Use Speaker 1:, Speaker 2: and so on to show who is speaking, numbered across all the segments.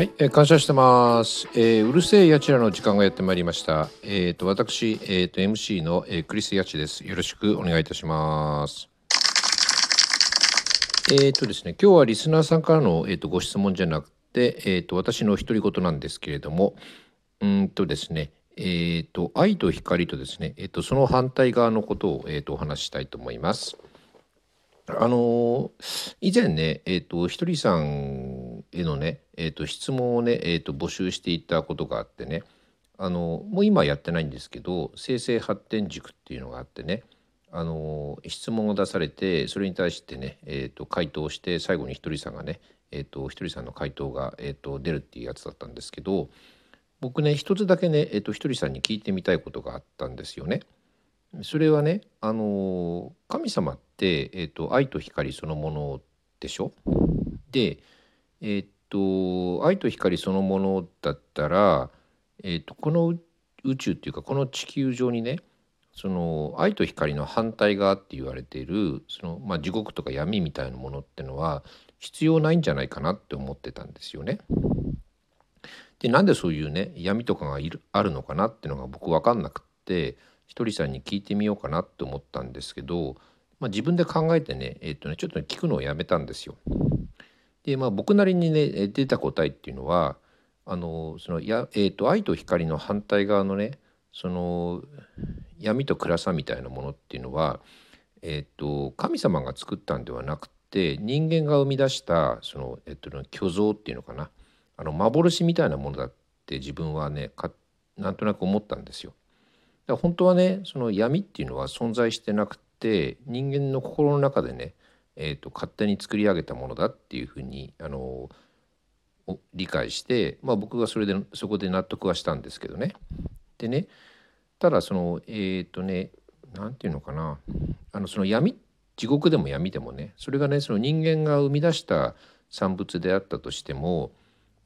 Speaker 1: はい、えー感謝してます。えーうるせえやちらの時間がやってまいりました。えっ、と私えっ、と MC の、えークリスやちです。よろしくお願いいたします。えっ、とですね、今日はリスナーさんからのえっ、とご質問じゃなくて、えっ、と私の独り言なんですけれども、うんとですね、えっ、と愛と光とですね、えっ、とその反対側のことをえっ、とお話ししたいと思います。あの以前ね、えー、とひとりさんへのね、えー、と質問をね、えー、と募集していたことがあってねあのもう今やってないんですけど生成発展塾っていうのがあってねあの質問を出されてそれに対してね、えー、と回答して最後にひとりさんがね、えー、とひとりさんの回答が、えー、と出るっていうやつだったんですけど僕ね一つだけね、ひとりさんに聞いてみたいことがあったんですよね。それはね、あの神様って、えっと愛と光そのものでしょ？で、えっと愛と光そのものだったら、えっとこの宇宙っていうかこの地球上にねその愛と光の反対側って言われているその、まあ、地獄とか闇みたいなものってのは必要ないんじゃないかなって思ってたんですよね。でなんでそういうね闇とかがいるあるのかなっていうのが僕分かんなくってひとりさんに聞いてみようかなって思ったんですけど、まあ、自分で考えてね,、えっとねちょっと聞くのをやめたんですよ。でまあ僕なりにね出た答えっていうのはあのそのや、えっと愛と光の反対側のねその闇と暗さみたいなものっていうのは、えっと神様が作ったんではなくて人間が生み出したその、えっと、虚像っていうのかなあの幻みたいなものだって自分はねかなんとなく思ったんですよ。だから本当はねその闇っていうのは存在してなくて人間の心の中でね、えー、と勝手に作り上げたものだっていうふうにあの理解して、まあ、僕がそれでそこで納得はしたんですけどね。でねただそのえっ、ー、とね何て言うのかなあのその闇地獄でも闇でもねそれがねその人間が生み出した産物であったとしても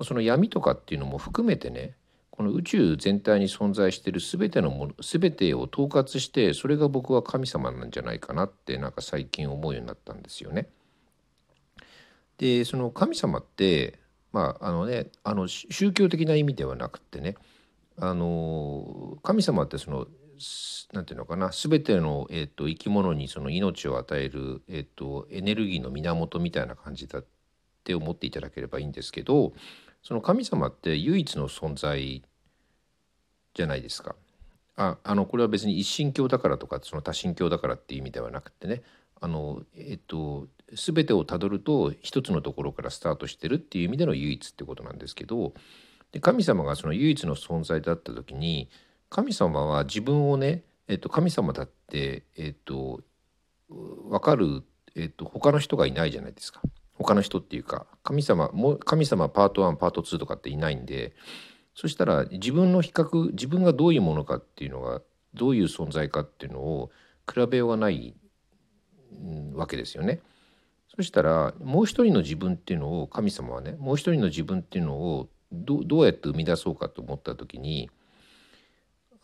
Speaker 1: その闇とかっていうのも含めてねこの宇宙全体に存在している全てのもの全てを統括してそれが僕は神様なんじゃないかなってなんか最近思うようになったんですよね。でその神様ってまああのねあの宗教的な意味ではなくてねあの神様ってそのなんていうのかな全ての、えー、と生き物にその命を与える、えー、とエネルギーの源みたいな感じだって思っていただければいいんですけどその神様って唯一の存在じゃないですか。ああのこれは別に一神教だからとかその多神教だからっていう意味ではなくてねあの、えっと、全てをたどると一つのところからスタートしてるっていう意味での唯一ってことなんですけどで神様がその唯一の存在だった時に神様は自分をね、えっと、神様だって、えっと、分かる、えっと、他の人がいないじゃないですか。他の人っていうか神様も神様パート1パート2とかっていないんでそしたら自分の比較自分がどういうものかっていうのがどういう存在かっていうのを比べようがない、わけですよね。そしたらもう一人の自分っていうのを神様はねもう一人の自分っていうのをどどうやって生み出そうかと思った時に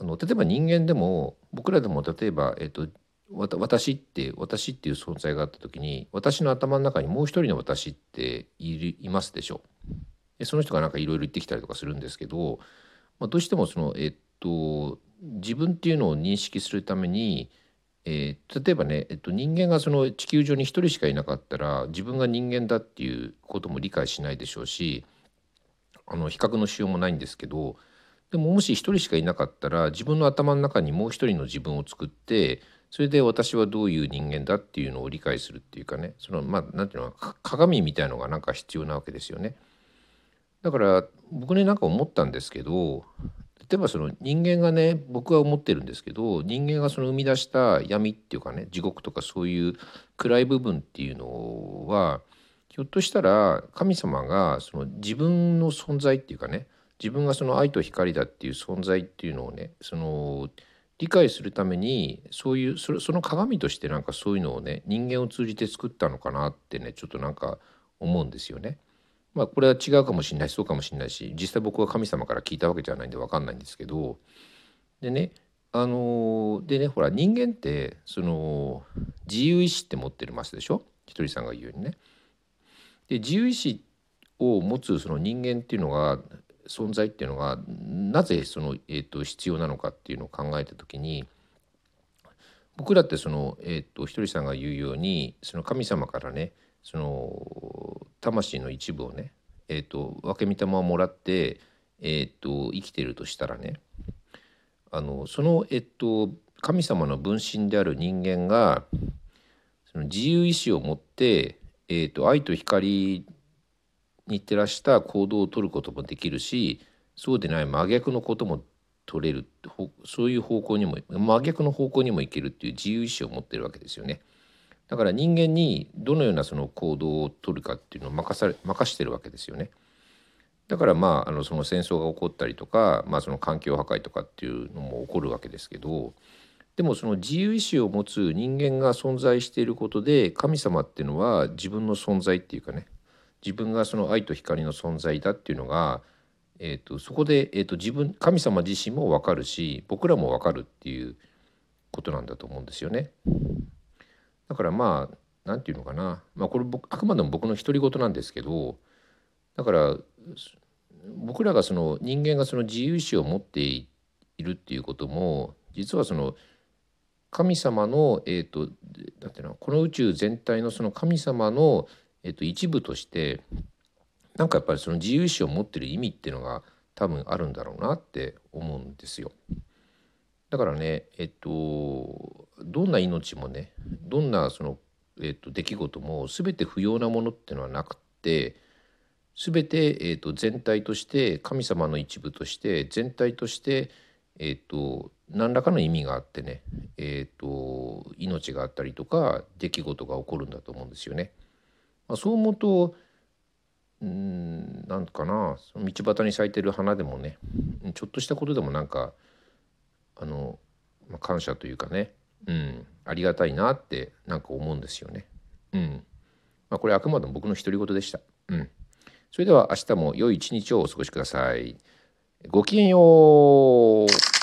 Speaker 1: あの例えば人間でも僕らでも例えば、えっと、私って私っていう存在があった時に私の頭の中にもう一人の私っているいますでしょでその人がなんかいろいろ言ってきたりとかするんですけど、まあ、どうしてもそのえっと自分っていうのを認識するために、えー、例えばね、えっと、人間がその地球上に一人しかいなかったら自分が人間だっていうことも理解しないでしょうしあの比較のしようもないんですけどでももし一人しかいなかったら自分の頭の中にもう一人の自分を作ってそれで私はどういう人間だっていうのを理解するっていうかねそのまあなんていうのか鏡みたいのがなんか必要なわけですよね。だから僕ねなんか思ったんですけど例えばその人間がね僕は思ってるんですけど人間がその生み出した闇っていうかね地獄とかそういう暗い部分っていうのはひょっとしたら神様がその自分の存在っていうかね自分がその愛と光だっていう存在っていうのをねその理解するためにそういうそれその鏡としてなんかそういうのをね人間を通じて作ったのかなってねちょっとなんか思うんですよね。まあこれは違うかもしれないしそうかもしれないし実際僕は神様から聞いたわけじゃないんで分かんないんですけどでねあのでねほら人間ってその自由意志って持ってますでしょ？ひとりさんが言うようにね。で自由意志を持つその人間っていうのが存在っていうのがなぜその、えーと、必要なのかっていうのを考えた時に僕らってその、えーと、ひとりさんが言うようにその神様からねその魂の一部をね、えーと、分け御霊をもらって、えー、と生きてるとしたらねあのその、えっと、神様の分身である人間がその自由意志を持って、えー、と愛と光に照らした行動をとることもできるしそうでない真逆のことも取れるそういう方向にも真逆の方向にも行けるっていう自由意志を持ってるわけですよね。だから人間にどのようなその行動を取るかっていうのを任され任してるわけですよね。だからまああのその戦争が起こったりとか、まあ、その環境破壊とかっていうのも起こるわけですけどでもその自由意志を持つ人間が存在していることで神様っていうのは自分の存在っていうかね自分がその愛と光の存在だっていうのが、えーと、そこで、えーと、自分神様自身も分かるし僕らも分かるっていうことなんだと思うんですよね。だからまあ何て言うのかな、まあ、これ僕あくまでも僕の独り言なんですけどだから僕らがその人間がその自由意志を持っているっていうことも実はその神様の、えーと、なんていうのこの宇宙全体のその神様の、えーと、一部としてなんかやっぱりその自由意志を持ってる意味っていうのが多分あるんだろうなって思うんですよ。だからねえっとどんな命もねどんなその、えっと、出来事も全て不要なものっていうのはなくて全て、えっと、全体として神様の一部として全体として、えっと、何らかの意味があってね、えっと、命があったりとか出来事が起こるんだと思うんですよね。まあ、そう思うとうんなんかな道端に咲いてる花でもねちょっとしたことでもなんかあの、まあ、感謝というかね、うん、ありがたいなってなんか思うんですよね。うんまあ、これあくまでも僕の独り言でした。うん、それでは明日も良い一日をお過ごしください。ごきげんよう。